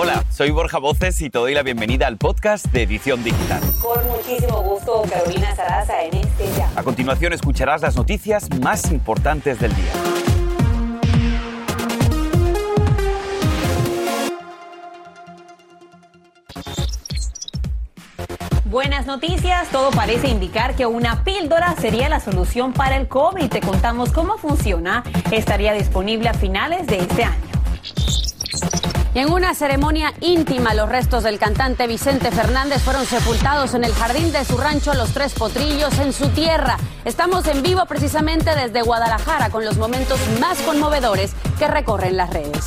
Hola, soy Borja Voces y te doy la bienvenida al podcast de Edición Digital. Con muchísimo gusto, Carolina Sarasa en este ya. A continuación escucharás las noticias más importantes del día. Buenas noticias, todo parece indicar que una píldora sería la solución para el COVID. Te contamos cómo funciona. Estaría disponible a finales de este año. Y en una ceremonia íntima, los restos del cantante Vicente Fernández fueron sepultados en el jardín de su rancho Los Tres Potrillos, en su tierra. Estamos en vivo precisamente desde Guadalajara con los momentos más conmovedores que recorren las redes.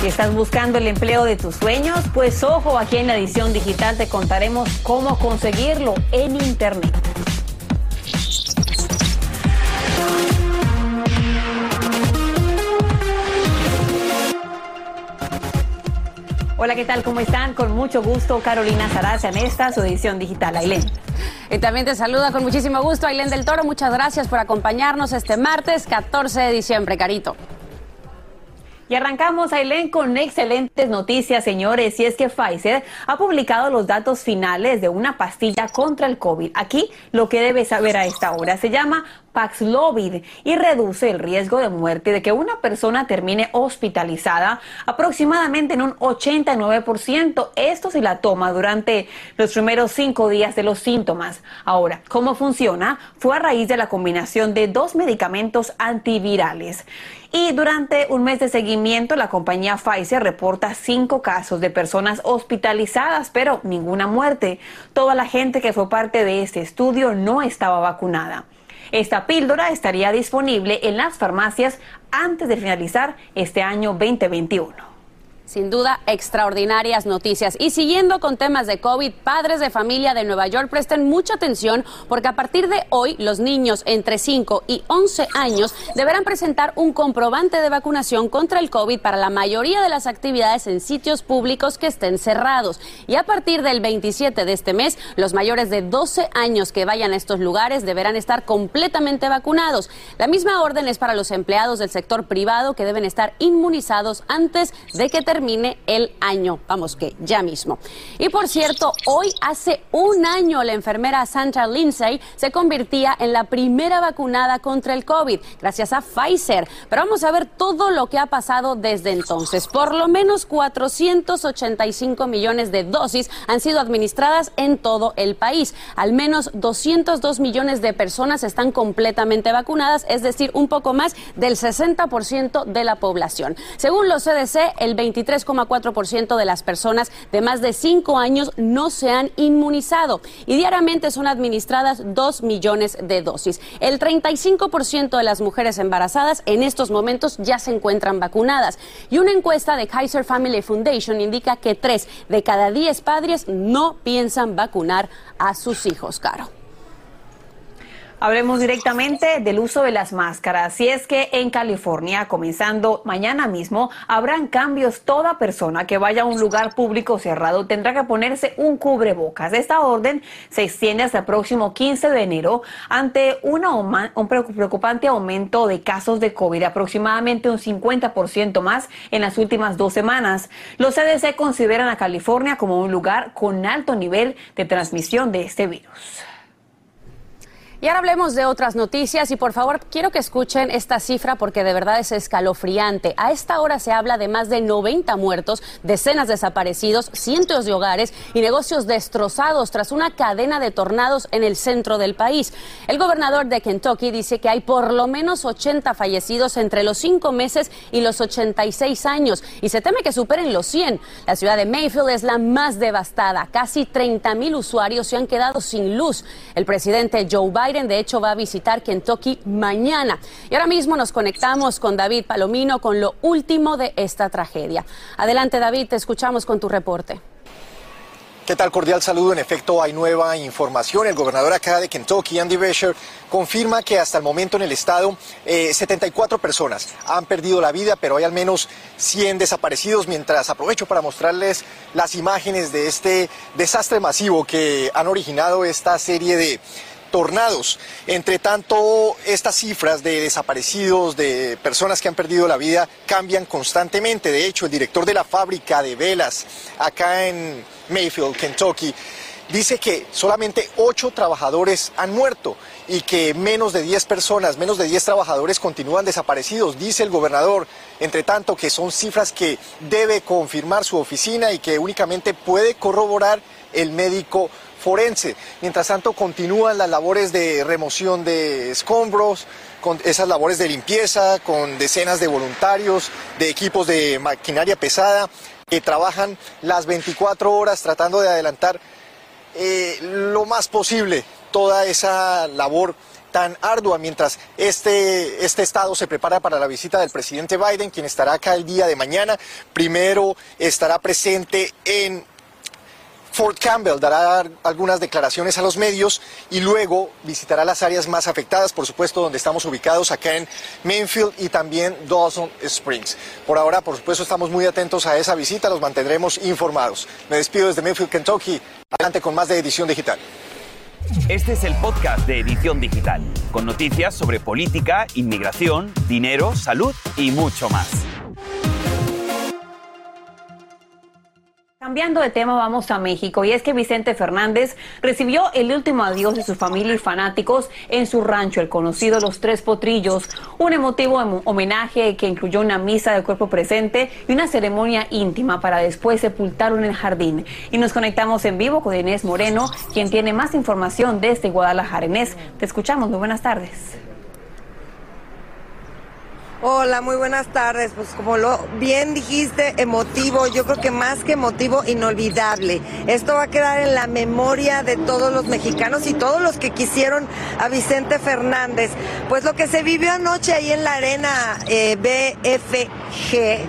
Si estás buscando el empleo de tus sueños, pues ojo, aquí en la edición digital te contaremos cómo conseguirlo en Internet. Hola, ¿qué tal? ¿Cómo están? Con mucho gusto, Carolina Sarasa en esta, su edición digital. Ailén. Y también te saluda con muchísimo gusto Ailén del Toro. Muchas gracias por acompañarnos este martes 14 de diciembre, Carito. Y arrancamos, Ailén, con excelentes noticias, señores. Y es que Pfizer ha publicado los datos finales de una pastilla contra el COVID. Aquí lo que debes saber a esta hora se llama Paxlovid y reduce el riesgo de muerte de que una persona termine hospitalizada aproximadamente en un 89%. Esto si la toma durante los primeros cinco días de los síntomas. Ahora, ¿cómo funciona? Fue a raíz de la combinación de dos medicamentos antivirales. Y durante un mes de seguimiento, la compañía Pfizer reporta cinco casos de personas hospitalizadas, pero ninguna muerte. Toda la gente que fue parte de este estudio no estaba vacunada. Esta píldora estaría disponible en las farmacias antes de finalizar este año 2021. Sin duda, extraordinarias noticias. Y siguiendo con temas de COVID, padres de familia de Nueva York presten mucha atención porque a partir de hoy los niños entre 5 y 11 años deberán presentar un comprobante de vacunación contra el COVID para la mayoría de las actividades en sitios públicos que estén cerrados. Y a partir del 27 de este mes, los mayores de 12 años que vayan a estos lugares deberán estar completamente vacunados. La misma orden es para los empleados del sector privado que deben estar inmunizados antes de que termine termine el año. Vamos que ya mismo. Y por cierto, hoy hace un año la enfermera Sandra Lindsay se convertía en la primera vacunada contra el COVID, gracias a Pfizer. Pero vamos a ver todo lo que ha pasado desde entonces. Por lo menos 485 millones de dosis han sido administradas en todo el país. Al menos 202 millones de personas están completamente vacunadas, es decir, un poco más del 60% de la población. Según los CDC, el 23 3,4% de las personas de más de 5 años no se han inmunizado y diariamente son administradas 2 millones de dosis. El 35% de las mujeres embarazadas en estos momentos ya se encuentran vacunadas y una encuesta de Kaiser Family Foundation indica que 3 de cada 10 padres no piensan vacunar a sus hijos, Caro. Hablemos directamente del uso de las máscaras. Y es que en California, comenzando mañana mismo, habrán cambios. Toda persona que vaya a un lugar público cerrado tendrá que ponerse un cubrebocas. Esta orden se extiende hasta el próximo 15 de enero ante una, un preocupante aumento de casos de COVID, aproximadamente un 50% más en las últimas dos semanas. Los CDC consideran a California como un lugar con alto nivel de transmisión de este virus. Y ahora hablemos de otras noticias y por favor quiero que escuchen esta cifra porque de verdad es escalofriante. A esta hora se habla de más de 90 muertos, decenas desaparecidos, cientos de hogares y negocios destrozados tras una cadena de tornados en el centro del país. El gobernador de Kentucky dice que hay por lo menos 80 fallecidos entre los 5 meses y los 86 años y se teme que superen los 100. La ciudad de Mayfield es la más devastada. Casi 30 mil usuarios se han quedado sin luz. El presidente Joe Biden De hecho, va a visitar Kentucky mañana. Y ahora mismo nos conectamos con David Palomino con lo último de esta tragedia. Adelante, David, te escuchamos con tu reporte. ¿Qué tal? Cordial saludo. En efecto, hay nueva información. El gobernador acá de Kentucky, Andy Beshear, confirma que hasta el momento en el estado 74 eh, personas han perdido la vida, pero hay al menos 100 desaparecidos. Mientras aprovecho para mostrarles las imágenes de este desastre masivo que han originado esta serie de tornados. Entre tanto, estas cifras de desaparecidos, de personas que han perdido la vida, cambian constantemente. De hecho, el director de la fábrica de velas acá en Mayfield, Kentucky, dice que solamente ocho trabajadores han muerto y que menos de 10 personas, menos de 10 trabajadores continúan desaparecidos, dice el gobernador. Entre tanto, que son cifras que debe confirmar su oficina y que únicamente puede corroborar el médico Mientras tanto, continúan las labores de remoción de escombros, con esas labores de limpieza, con decenas de voluntarios, de equipos de maquinaria pesada que trabajan las 24 horas tratando de adelantar eh, lo más posible toda esa labor tan ardua mientras este, este estado se prepara para la visita del presidente Biden, quien estará acá el día de mañana. Primero estará presente en Fort Campbell, dará algunas declaraciones a los medios y luego visitará las áreas más afectadas, por supuesto, donde estamos ubicados acá en Mainfield y también Dawson Springs. Por ahora, por supuesto, estamos muy atentos a esa visita, los mantendremos informados. Me despido desde Mainfield, Kentucky. Adelante con más de Edición Digital. Este es el podcast de Edición Digital, con noticias sobre política, inmigración, dinero, salud y mucho más. Cambiando de tema, vamos a México. Y es que Vicente Fernández recibió el último adiós de su familia y fanáticos en su rancho, el conocido Los Tres Potrillos. Un emotivo homenaje que incluyó una misa de cuerpo presente y una ceremonia íntima para después sepultarlo en el jardín. Y nos conectamos en vivo con Inés Moreno, quien tiene más información desde Guadalajara. Inés, te escuchamos. Muy buenas tardes. Hola, muy buenas tardes. Pues como lo bien dijiste, emotivo, yo creo que más que emotivo, inolvidable. Esto va a quedar en la memoria de todos los mexicanos y todos los que quisieron a Vicente Fernández. Pues lo que se vivió anoche ahí en la arena eh, BFG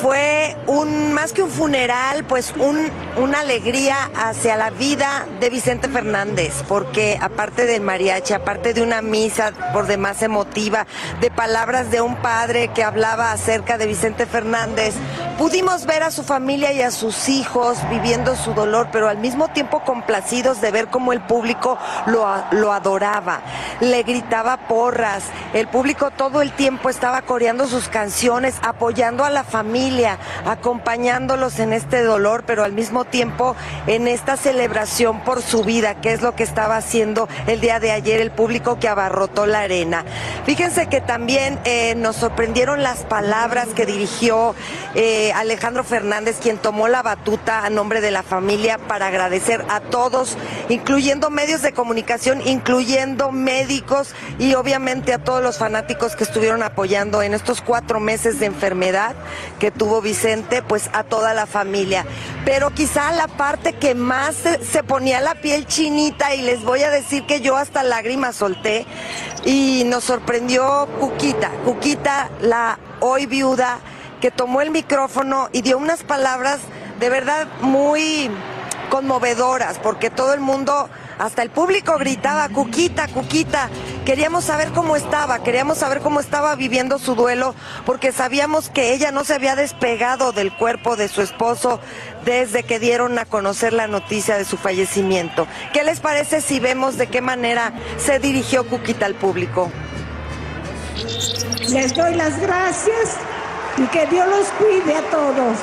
fue un más que un funeral, pues un, una alegría hacia la vida de Vicente Fernández, porque aparte del mariachi, aparte de una misa por demás emotiva, de palabras de un padre que hablaba acerca de Vicente Fernández, pudimos ver a su familia y a sus hijos viviendo su dolor, pero al mismo tiempo complacidos de ver cómo el público lo, lo adoraba, le gritaba porras, el público todo el tiempo estaba coreando sus canciones, apoyando a la familia acompañándolos en este dolor, pero al mismo tiempo en esta celebración por su vida, que es lo que estaba haciendo el día de ayer el público que abarrotó la arena. Fíjense que también eh, nos sorprendieron las palabras que dirigió eh, Alejandro Fernández, quien tomó la batuta a nombre de la familia para agradecer a todos, incluyendo medios de comunicación, incluyendo médicos y obviamente a todos los fanáticos que estuvieron apoyando en estos cuatro meses de enfermedad que tuvo Vicente, pues a toda la familia. Pero quizá la parte que más se, ponía la piel chinita y les voy a decir que yo hasta lágrimas solté y nos sorprendió Cuquita, Cuquita, la hoy viuda, que tomó el micrófono y dio unas palabras de verdad muy conmovedoras, porque todo el mundo hasta el público gritaba, Cuquita, Cuquita. Queríamos saber cómo estaba, queríamos saber cómo estaba viviendo su duelo, porque sabíamos que ella no se había despegado del cuerpo de su esposo desde que dieron a conocer la noticia de su fallecimiento. ¿Qué les parece si vemos de qué manera se dirigió Cuquita al público? Les doy las gracias y que Dios los cuide a todos.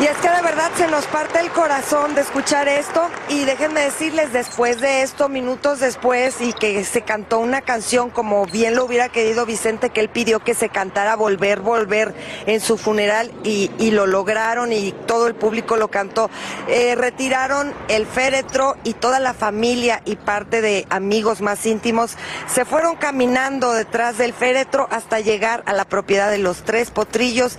Y es que de verdad se nos parte el corazón de escuchar esto y déjenme decirles después de esto, minutos después y que se cantó una canción como bien lo hubiera querido Vicente que él pidió que se cantara Volver, Volver en su funeral y, lo lograron y todo el público lo cantó. Eh, retiraron el féretro y toda la familia y parte de amigos más íntimos se fueron caminando detrás del féretro hasta llegar a la propiedad de los tres potrillos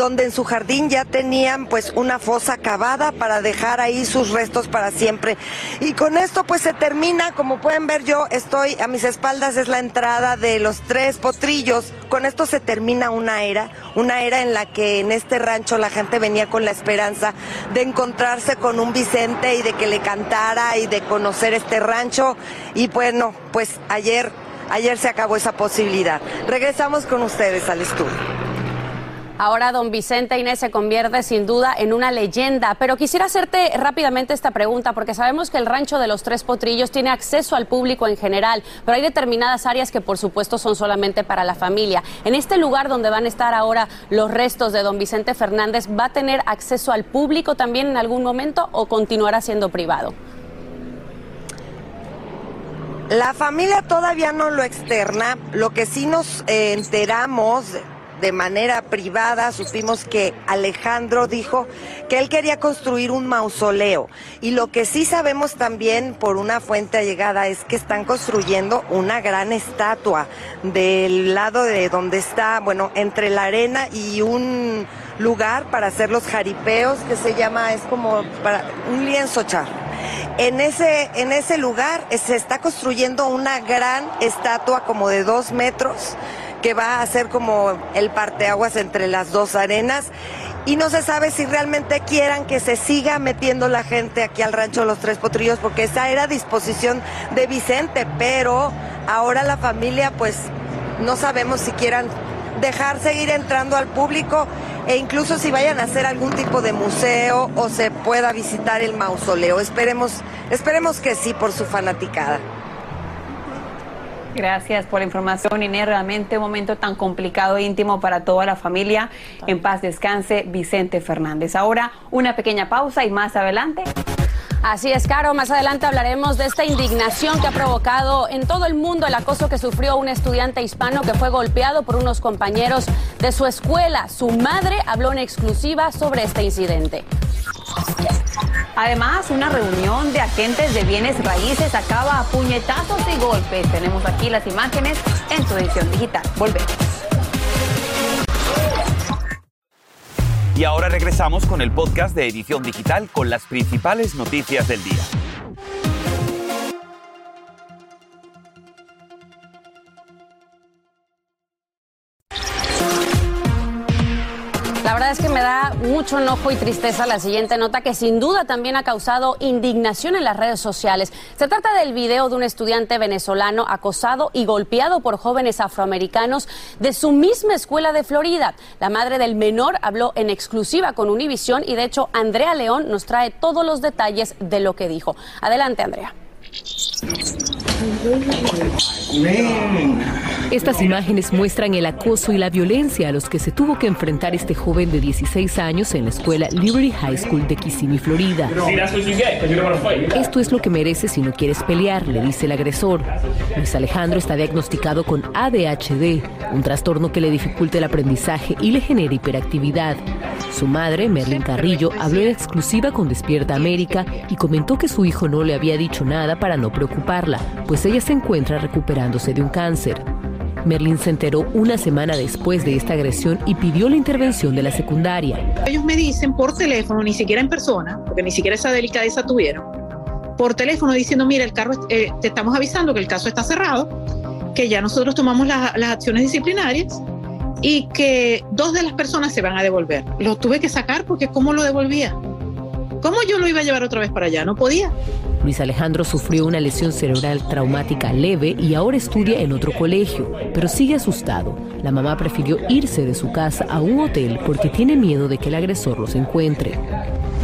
donde en su jardín ya tenían pues una fosa cavada para dejar ahí sus restos para siempre. Y con esto pues se termina, como pueden ver yo estoy a mis espaldas es la entrada de los tres potrillos. Con esto se termina una era, una era en la que en este rancho la gente venía con la esperanza de encontrarse con un Vicente y de que le cantara y de conocer este rancho y bueno, pues ayer ayer se acabó esa posibilidad. Regresamos con ustedes al estudio. Ahora don Vicente Inés se convierte sin duda en una leyenda, pero quisiera hacerte rápidamente esta pregunta porque sabemos que el rancho de los Tres Potrillos tiene acceso al público en general, pero hay determinadas áreas que por supuesto son solamente para la familia. En este lugar donde van a estar ahora los restos de don Vicente Fernández, ¿va a tener acceso al público también en algún momento o continuará siendo privado? La familia todavía no lo externa, lo que sí nos eh, enteramos de manera privada supimos que Alejandro dijo que él quería construir un mausoleo. Y lo que sí sabemos también por una fuente allegada es que están construyendo una gran estatua del lado de donde está, bueno, entre la arena y un lugar para hacer los jaripeos que se llama, es como para un lienzo char. En ese, en ese lugar se está construyendo una gran estatua como de dos metros que va a ser como el parteaguas entre las dos arenas y no se sabe si realmente quieran que se siga metiendo la gente aquí al rancho Los Tres Potrillos porque esa era disposición de Vicente, pero ahora la familia pues no sabemos si quieran dejar seguir entrando al público e incluso si vayan a hacer algún tipo de museo o se pueda visitar el mausoleo. Esperemos, esperemos que sí por su fanaticada. Gracias por la información, Inés. Realmente un momento tan complicado e íntimo para toda la familia. En paz descanse Vicente Fernández. Ahora una pequeña pausa y más adelante. Así es, Caro. Más adelante hablaremos de esta indignación que ha provocado en todo el mundo el acoso que sufrió un estudiante hispano que fue golpeado por unos compañeros de su escuela. Su madre habló en exclusiva sobre este incidente. Además, una reunión de agentes de bienes raíces acaba a puñetazos y golpes. Tenemos aquí las imágenes en su edición digital. Volvemos. Y ahora regresamos con el podcast de Edición Digital con las principales noticias del día. Mucho enojo y tristeza la siguiente nota que sin duda también ha causado indignación en las redes sociales. Se trata del video de un estudiante venezolano acosado y golpeado por jóvenes afroamericanos de su misma escuela de Florida. La madre del menor habló en exclusiva con Univision y de hecho Andrea León nos trae todos los detalles de lo que dijo. Adelante, Andrea. Estas imágenes muestran el acoso y la violencia a los que se tuvo que enfrentar este joven de 16 años en la escuela Liberty High School de Kissimmee, Florida. Esto es lo que mereces si no quieres pelear, le dice el agresor. Luis Alejandro está diagnosticado con ADHD, un trastorno que le dificulta el aprendizaje y le genera hiperactividad. Su madre, Merlin Carrillo, habló en exclusiva con Despierta América y comentó que su hijo no le había dicho nada para no preocuparla, pues ella se encuentra recuperándose de un cáncer. Merlin se enteró una semana después de esta agresión y pidió la intervención de la secundaria. Ellos me dicen por teléfono, ni siquiera en persona, porque ni siquiera esa delicadeza tuvieron, por teléfono diciendo, mira, el carro, eh, te estamos avisando que el caso está cerrado, que ya nosotros tomamos las acciones disciplinarias y que dos de las personas se van a devolver. Lo tuve que sacar porque ¿cómo lo devolvía? ¿Cómo yo lo iba a llevar otra vez para allá? No podía. Luis Alejandro sufrió una lesión cerebral traumática leve y ahora estudia en otro colegio, pero sigue asustado. La mamá prefirió irse de su casa a un hotel porque tiene miedo de que el agresor los encuentre.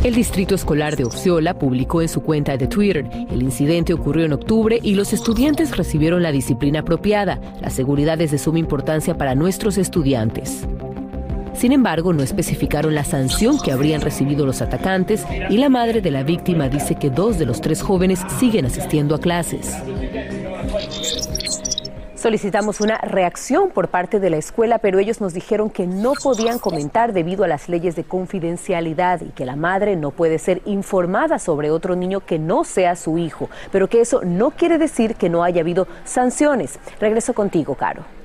El Distrito Escolar de Osceola publicó en su cuenta de Twitter, el incidente ocurrió en octubre y los estudiantes recibieron la disciplina apropiada. La seguridad es de suma importancia para nuestros estudiantes. Sin embargo, no especificaron la sanción que habrían recibido los atacantes y la madre de la víctima dice que dos de los tres jóvenes siguen asistiendo a clases. Solicitamos una reacción por parte de la escuela, pero ellos nos dijeron que no podían comentar debido a las leyes de confidencialidad y que la madre no puede ser informada sobre otro niño que no sea su hijo, pero que eso no quiere decir que no haya habido sanciones. Regreso contigo, Caro.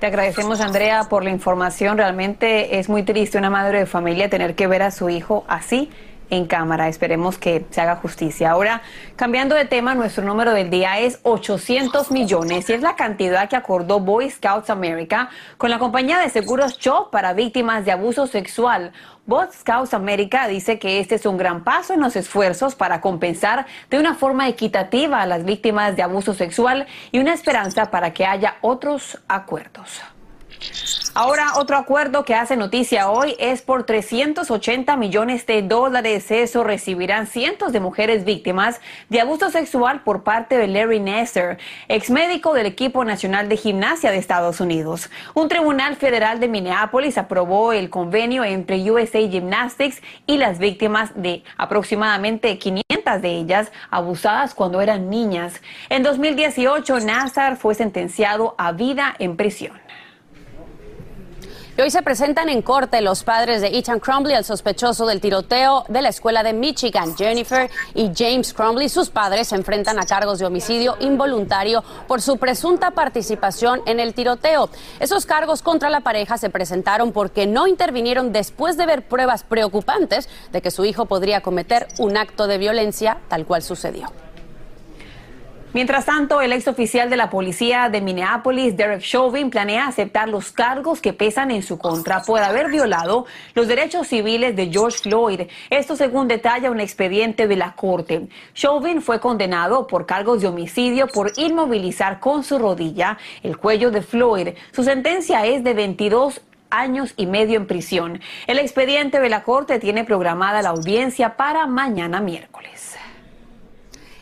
Te agradecemos, Andrea, por la información. Realmente es muy triste una madre de familia tener que ver a su hijo así en cámara. Esperemos que se haga justicia. Ahora, cambiando de tema, nuestro número del día es 800 millones y es la cantidad que acordó Boy Scouts America con la compañía de seguros Cho para víctimas de abuso sexual. Boy Scouts America dice que este es un gran paso en los esfuerzos para compensar de una forma equitativa a las víctimas de abuso sexual y una esperanza para que haya otros acuerdos. Ahora, otro acuerdo que hace noticia hoy es por 380 millones de dólares. Eso recibirán cientos de mujeres víctimas de abuso sexual por parte de Larry Nasser, ex médico del equipo nacional de gimnasia de Estados Unidos. Un tribunal federal de Minneapolis aprobó el convenio entre USA Gymnastics y las víctimas de aproximadamente 500 de ellas abusadas cuando eran niñas. En 2018, Nassar fue sentenciado a vida en prisión. Y hoy se presentan en corte los padres de Ethan Crumbley, el sospechoso del tiroteo de la escuela de Michigan. Jennifer y James Crumbley, sus padres, se enfrentan a cargos de homicidio involuntario por su presunta participación en el tiroteo. Esos cargos contra la pareja se presentaron porque no intervinieron después de ver pruebas preocupantes de que su hijo podría cometer un acto de violencia tal cual sucedió. Mientras tanto, el ex oficial de la policía de Minneapolis, Derek Chauvin, planea aceptar los cargos que pesan en su contra por haber violado los derechos civiles de George Floyd. Esto según detalla un expediente de la corte. Chauvin fue condenado por cargos de homicidio por inmovilizar con su rodilla el cuello de Floyd. Su sentencia es de 22 años y medio en prisión. El expediente de la corte tiene programada la audiencia para mañana miércoles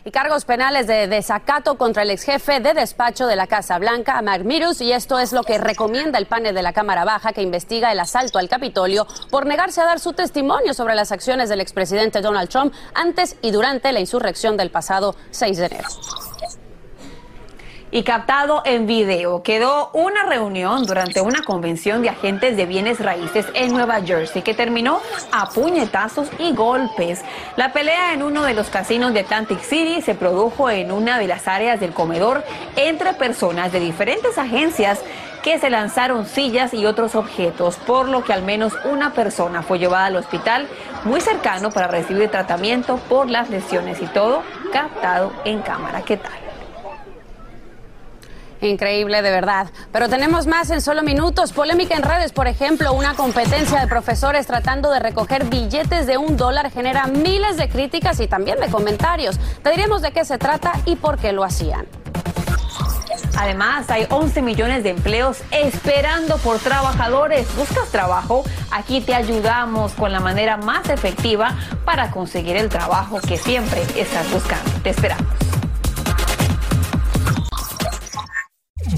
y cargos penales de desacato contra el ex jefe de despacho de la Casa Blanca, Mark Mirus, y esto es lo que recomienda el panel de la Cámara Baja que investiga el asalto al Capitolio por negarse a dar su testimonio sobre las acciones del expresidente Donald Trump antes y durante la insurrección del pasado 6 de enero y captado en video. Quedó una reunión durante una convención de agentes de bienes raíces en Nueva Jersey que terminó a puñetazos y golpes. La pelea en uno de los casinos de Atlantic City se produjo en una de las áreas del comedor entre personas de diferentes agencias que se lanzaron sillas y otros objetos, por lo que al menos una persona fue llevada al hospital muy cercano para recibir tratamiento por las lesiones y todo captado en cámara. ¿Qué tal? Increíble, de verdad. Pero tenemos más en solo minutos. Polémica en redes, por ejemplo, una competencia de profesores tratando de recoger billetes de un dólar genera miles de críticas y también de comentarios. Te diremos de qué se trata y por qué lo hacían. Además, hay 11 millones de empleos esperando por trabajadores. ¿Buscas trabajo? Aquí te ayudamos con la manera más efectiva para conseguir el trabajo que siempre estás buscando. Te esperamos.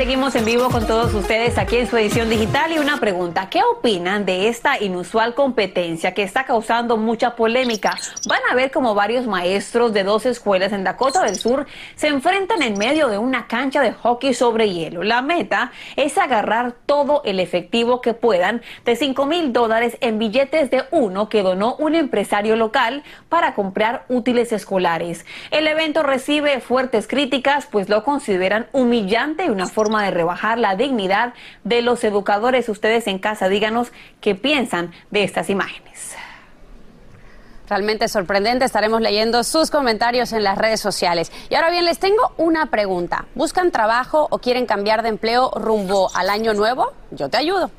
Seguimos en vivo con todos ustedes aquí en su edición digital y una pregunta, ¿qué opinan de esta inusual competencia que está causando mucha polémica? Van a ver como varios maestros de dos escuelas en Dakota del Sur se enfrentan en medio de una cancha de hockey sobre hielo. La meta es agarrar todo el efectivo que puedan de 5 mil dólares en billetes de uno que donó un empresario local para comprar útiles escolares. El evento recibe fuertes críticas pues lo consideran humillante y una forma de rebajar la dignidad de los educadores. Ustedes en casa, díganos qué piensan de estas imágenes. Realmente sorprendente, estaremos leyendo sus comentarios en las redes sociales. Y ahora bien, les tengo una pregunta. ¿Buscan trabajo o quieren cambiar de empleo rumbo al año nuevo? Yo te ayudo.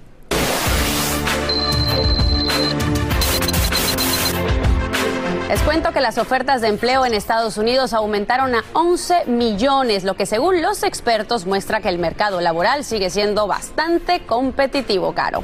Les cuento que las ofertas de empleo en Estados Unidos aumentaron a 11 millones, lo que según los expertos muestra que el mercado laboral sigue siendo bastante competitivo, Caro.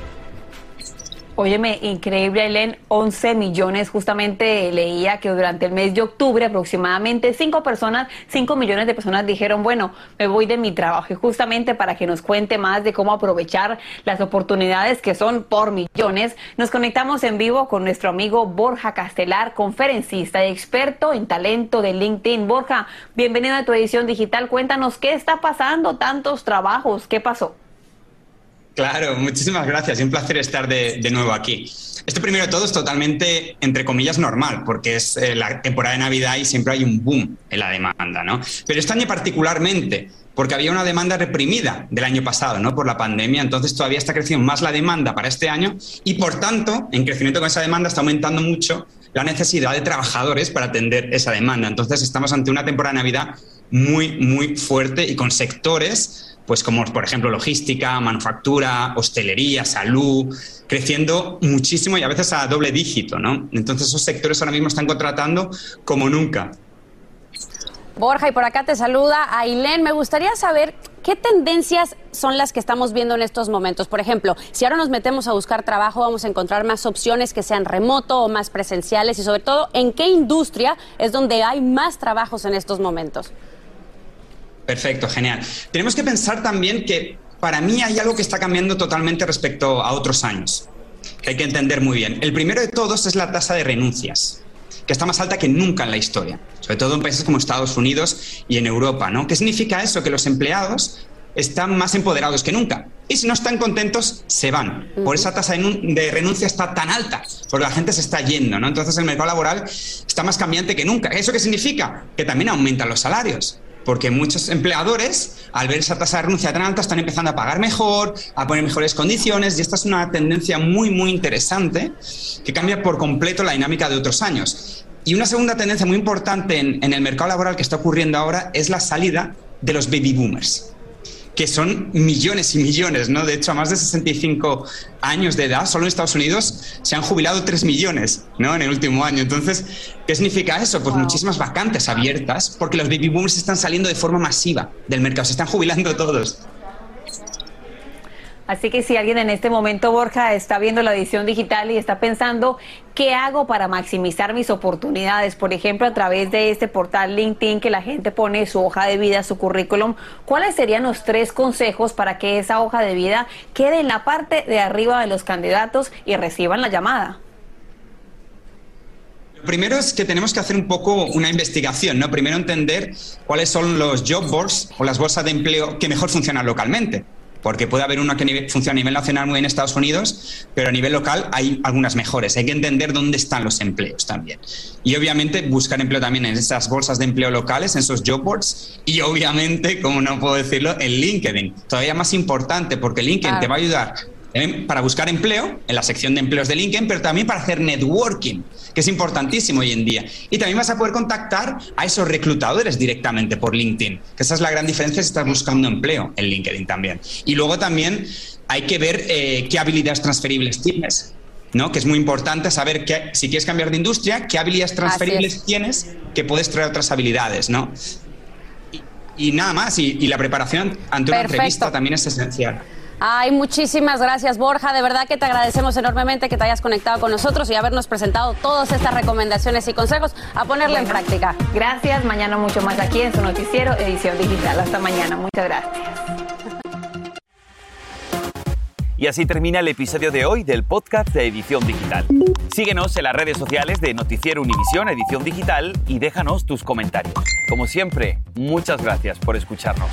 Óyeme, increíble, Aileen, 11 millones. Justamente leía que durante el mes de octubre aproximadamente 5 personas, 5 millones de personas dijeron, bueno, me voy de mi trabajo. Y justamente para que nos cuente más de cómo aprovechar las oportunidades que son por millones, nos conectamos en vivo con nuestro amigo Borja Castelar, conferencista y experto en talento de LinkedIn. Borja, bienvenido a tu edición digital. Cuéntanos qué está pasando, tantos trabajos, qué pasó. Claro, muchísimas gracias. Un placer estar de, nuevo aquí. Esto primero de todo es totalmente, entre comillas, normal, porque es eh, la temporada de Navidad y siempre hay un boom en la demanda, ¿no? Pero este año particularmente, porque había una demanda reprimida del año pasado, ¿no? Por la pandemia, entonces todavía está creciendo más la demanda para este año y, por tanto, en crecimiento con esa demanda está aumentando mucho la necesidad de trabajadores para atender esa demanda. Entonces estamos ante una temporada de Navidad muy, muy fuerte y con sectores pues como por ejemplo logística, manufactura, hostelería, salud, creciendo muchísimo y a veces a doble dígito, ¿no? Entonces esos sectores ahora mismo están contratando como nunca. Borja, y por acá te saluda Ailén. Me gustaría saber qué tendencias son las que estamos viendo en estos momentos. Por ejemplo, si ahora nos metemos a buscar trabajo, vamos a encontrar más opciones que sean remoto o más presenciales y sobre todo, ¿en qué industria es donde hay más trabajos en estos momentos? Perfecto, genial. Tenemos que pensar también que para mí hay algo que está cambiando totalmente respecto a otros años, que hay que entender muy bien. El primero de todos es la tasa de renuncias que está más alta que nunca en la historia, sobre todo en países como Estados Unidos y en Europa. ¿no? ¿Qué significa eso? Que los empleados están más empoderados que nunca. Y si no están contentos, se van. Por esa tasa de renuncia está tan alta, porque la gente se está yendo. ¿no? Entonces el mercado laboral está más cambiante que nunca. ¿Eso qué significa? Que también aumentan los salarios porque muchos empleadores, al ver esa tasa de renuncia tan alta, están empezando a pagar mejor, a poner mejores condiciones, y esta es una tendencia muy, muy interesante que cambia por completo la dinámica de otros años. Y una segunda tendencia muy importante en, en el mercado laboral que está ocurriendo ahora es la salida de los baby boomers que son millones y millones, ¿no? De hecho, a más de 65 años de edad, solo en Estados Unidos se han jubilado 3 millones, ¿no? En el último año. Entonces, ¿qué significa eso? Pues muchísimas vacantes abiertas, porque los baby boomers están saliendo de forma masiva del mercado, se están jubilando todos. Así que si alguien en este momento, Borja, está viendo la edición digital y está pensando, ¿qué hago para maximizar mis oportunidades? Por ejemplo, a través de este portal LinkedIn que la gente pone su hoja de vida, su currículum, ¿cuáles serían los tres consejos para que esa hoja de vida quede en la parte de arriba de los candidatos y reciban la llamada? Lo primero es que tenemos que hacer un poco una investigación, ¿no? Primero entender cuáles son los job boards o las bolsas de empleo que mejor funcionan localmente porque puede haber una que funciona a nivel nacional muy bien en Estados Unidos, pero a nivel local hay algunas mejores. Hay que entender dónde están los empleos también. Y obviamente buscar empleo también en esas bolsas de empleo locales, en esos job boards, y obviamente, como no puedo decirlo, en LinkedIn. Todavía más importante, porque LinkedIn te va a ayudar para buscar empleo en la sección de empleos de LinkedIn, pero también para hacer networking, que es importantísimo hoy en día. Y también vas a poder contactar a esos reclutadores directamente por LinkedIn, que esa es la gran diferencia si estás buscando empleo en LinkedIn también. Y luego también hay que ver eh, qué habilidades transferibles tienes. ¿no? que es muy importante saber que, si quieres cambiar de industria, qué habilidades transferibles tienes que puedes traer otras habilidades. ¿no? Y, nada más, y, la preparación ante una entrevista también es esencial. Ay, muchísimas gracias, Borja. De verdad que te agradecemos enormemente que te hayas conectado con nosotros y habernos presentado todas estas recomendaciones y consejos a ponerla en práctica. Gracias. Mañana mucho más aquí en su noticiero Edición Digital. Hasta mañana. Muchas gracias. Y así termina el episodio de hoy del podcast de Edición Digital. Síguenos en las redes sociales de Noticiero Univisión Edición Digital y déjanos tus comentarios. Como siempre, muchas gracias por escucharnos.